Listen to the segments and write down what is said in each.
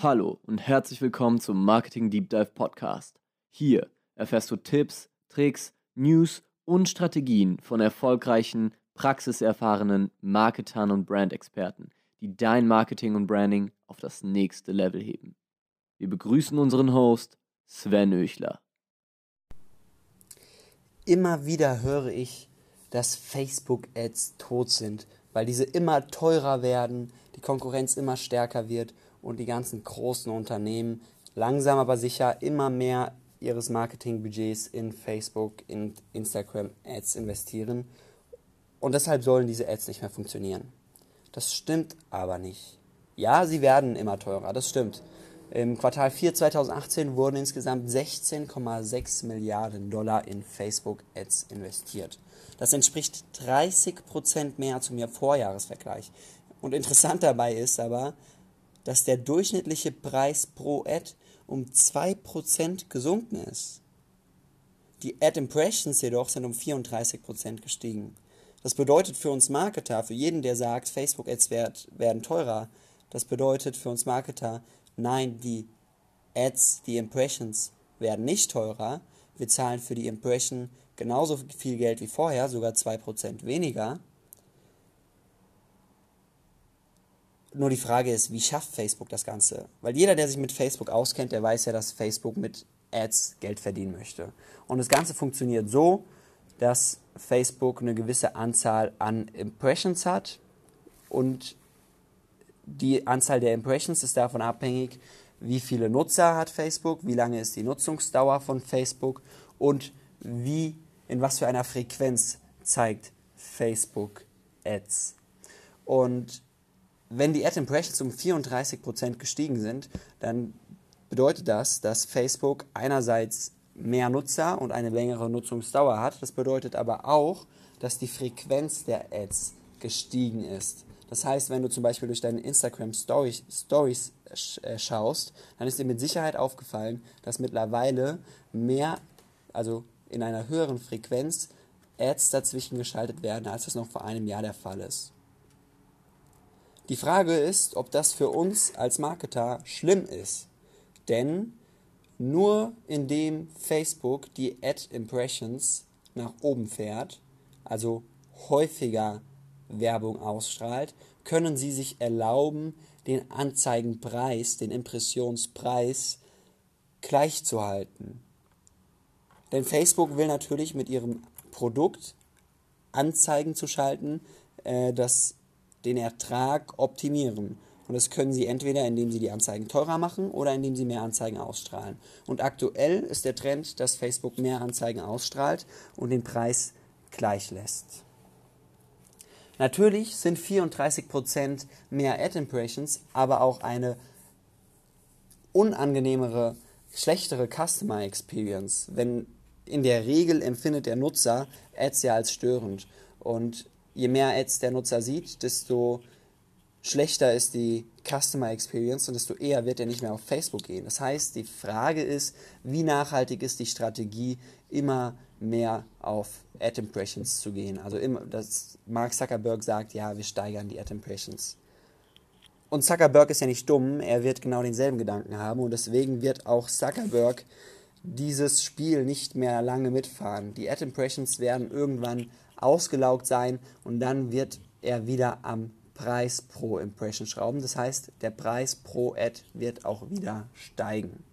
Hallo und herzlich willkommen zum Marketing Deep Dive Podcast. Hier erfährst du Tipps, Tricks, News und Strategien von erfolgreichen, praxiserfahrenen Marketern und Brandexperten, die dein Marketing und Branding auf das nächste Level heben. Wir begrüßen unseren Host Sven Öchler. Immer wieder höre ich, dass Facebook-Ads tot sind, weil diese immer teurer werden, die Konkurrenz immer stärker wird und die ganzen großen Unternehmen langsam aber sicher immer mehr ihres Marketingbudgets in Facebook, in Instagram Ads investieren und deshalb sollen diese Ads nicht mehr funktionieren. Das stimmt aber nicht. Ja, sie werden immer teurer, das stimmt. Im Quartal 4 2018 wurden insgesamt 16,6 Milliarden Dollar in Facebook Ads investiert. Das entspricht 30 Prozent mehr zum Vorjahresvergleich. Und interessant dabei ist aber, dass der durchschnittliche Preis pro Ad um 2% gesunken ist. Die Ad Impressions jedoch sind um 34% gestiegen. Das bedeutet für uns Marketer, für jeden, der sagt, Facebook-Ads werden teurer, das bedeutet für uns Marketer, nein, die Ads, die Impressions werden nicht teurer. Wir zahlen für die Impression genauso viel Geld wie vorher, sogar 2% weniger. Nur die Frage ist, wie schafft Facebook das Ganze? Weil jeder, der sich mit Facebook auskennt, der weiß ja, dass Facebook mit Ads Geld verdienen möchte. Und das Ganze funktioniert so, dass Facebook eine gewisse Anzahl an Impressions hat und die Anzahl der Impressions ist davon abhängig, wie viele Nutzer hat Facebook, wie lange ist die Nutzungsdauer von Facebook und wie in was für einer Frequenz zeigt Facebook Ads. Und wenn die Ad Impressions um 34% gestiegen sind, dann bedeutet das, dass Facebook einerseits mehr Nutzer und eine längere Nutzungsdauer hat. Das bedeutet aber auch, dass die Frequenz der Ads gestiegen ist. Das heißt, wenn du zum Beispiel durch deine Instagram Stories, Stories äh, schaust, dann ist dir mit Sicherheit aufgefallen, dass mittlerweile mehr, also in einer höheren Frequenz, Ads dazwischen geschaltet werden, als das noch vor einem Jahr der Fall ist. Die Frage ist, ob das für uns als Marketer schlimm ist. Denn nur indem Facebook die Ad Impressions nach oben fährt, also häufiger Werbung ausstrahlt, können sie sich erlauben, den Anzeigenpreis, den Impressionspreis gleichzuhalten. Denn Facebook will natürlich mit ihrem Produkt Anzeigen zu schalten, äh, das den Ertrag optimieren. Und das können sie entweder, indem sie die Anzeigen teurer machen oder indem sie mehr Anzeigen ausstrahlen. Und aktuell ist der Trend, dass Facebook mehr Anzeigen ausstrahlt und den Preis gleich lässt. Natürlich sind 34% mehr Ad-Impressions, aber auch eine unangenehmere, schlechtere Customer Experience. Wenn in der Regel empfindet der Nutzer Ads ja als störend. Und je mehr Ads der Nutzer sieht, desto schlechter ist die Customer Experience und desto eher wird er nicht mehr auf Facebook gehen. Das heißt, die Frage ist, wie nachhaltig ist die Strategie, immer mehr auf Ad Impressions zu gehen. Also immer, dass Mark Zuckerberg sagt, ja, wir steigern die Ad Impressions. Und Zuckerberg ist ja nicht dumm, er wird genau denselben Gedanken haben und deswegen wird auch Zuckerberg dieses Spiel nicht mehr lange mitfahren. Die Ad Impressions werden irgendwann ausgelaugt sein und dann wird er wieder am Preis pro Impression schrauben. Das heißt, der Preis pro Ad wird auch wieder steigen.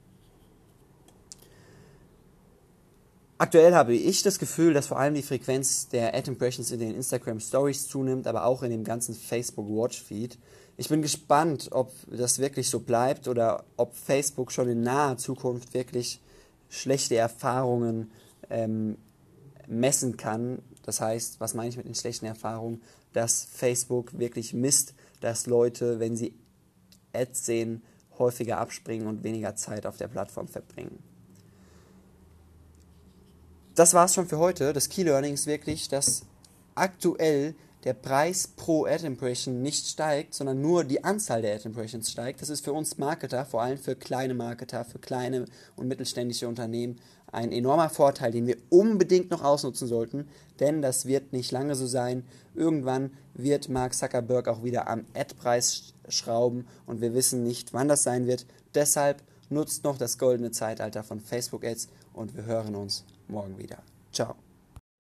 Aktuell habe ich das Gefühl, dass vor allem die Frequenz der Ad Impressions in den Instagram Stories zunimmt, aber auch in dem ganzen Facebook Watch Feed. Ich bin gespannt, ob das wirklich so bleibt oder ob Facebook schon in naher Zukunft wirklich schlechte Erfahrungen ähm, messen kann. Das heißt, was meine ich mit den schlechten Erfahrungen? Dass Facebook wirklich misst, dass Leute, wenn sie Ads sehen, häufiger abspringen und weniger Zeit auf der Plattform verbringen. Das war es schon für heute. Das Key Learning ist wirklich, dass aktuell der Preis pro Ad Impression nicht steigt, sondern nur die Anzahl der Ad Impressions steigt. Das ist für uns Marketer, vor allem für kleine Marketer, für kleine und mittelständische Unternehmen, ein enormer Vorteil, den wir unbedingt noch ausnutzen sollten, denn das wird nicht lange so sein. Irgendwann wird Mark Zuckerberg auch wieder am Ad-Preis schrauben und wir wissen nicht, wann das sein wird. Deshalb nutzt noch das goldene Zeitalter von Facebook-Ads und wir hören uns morgen wieder. Ciao.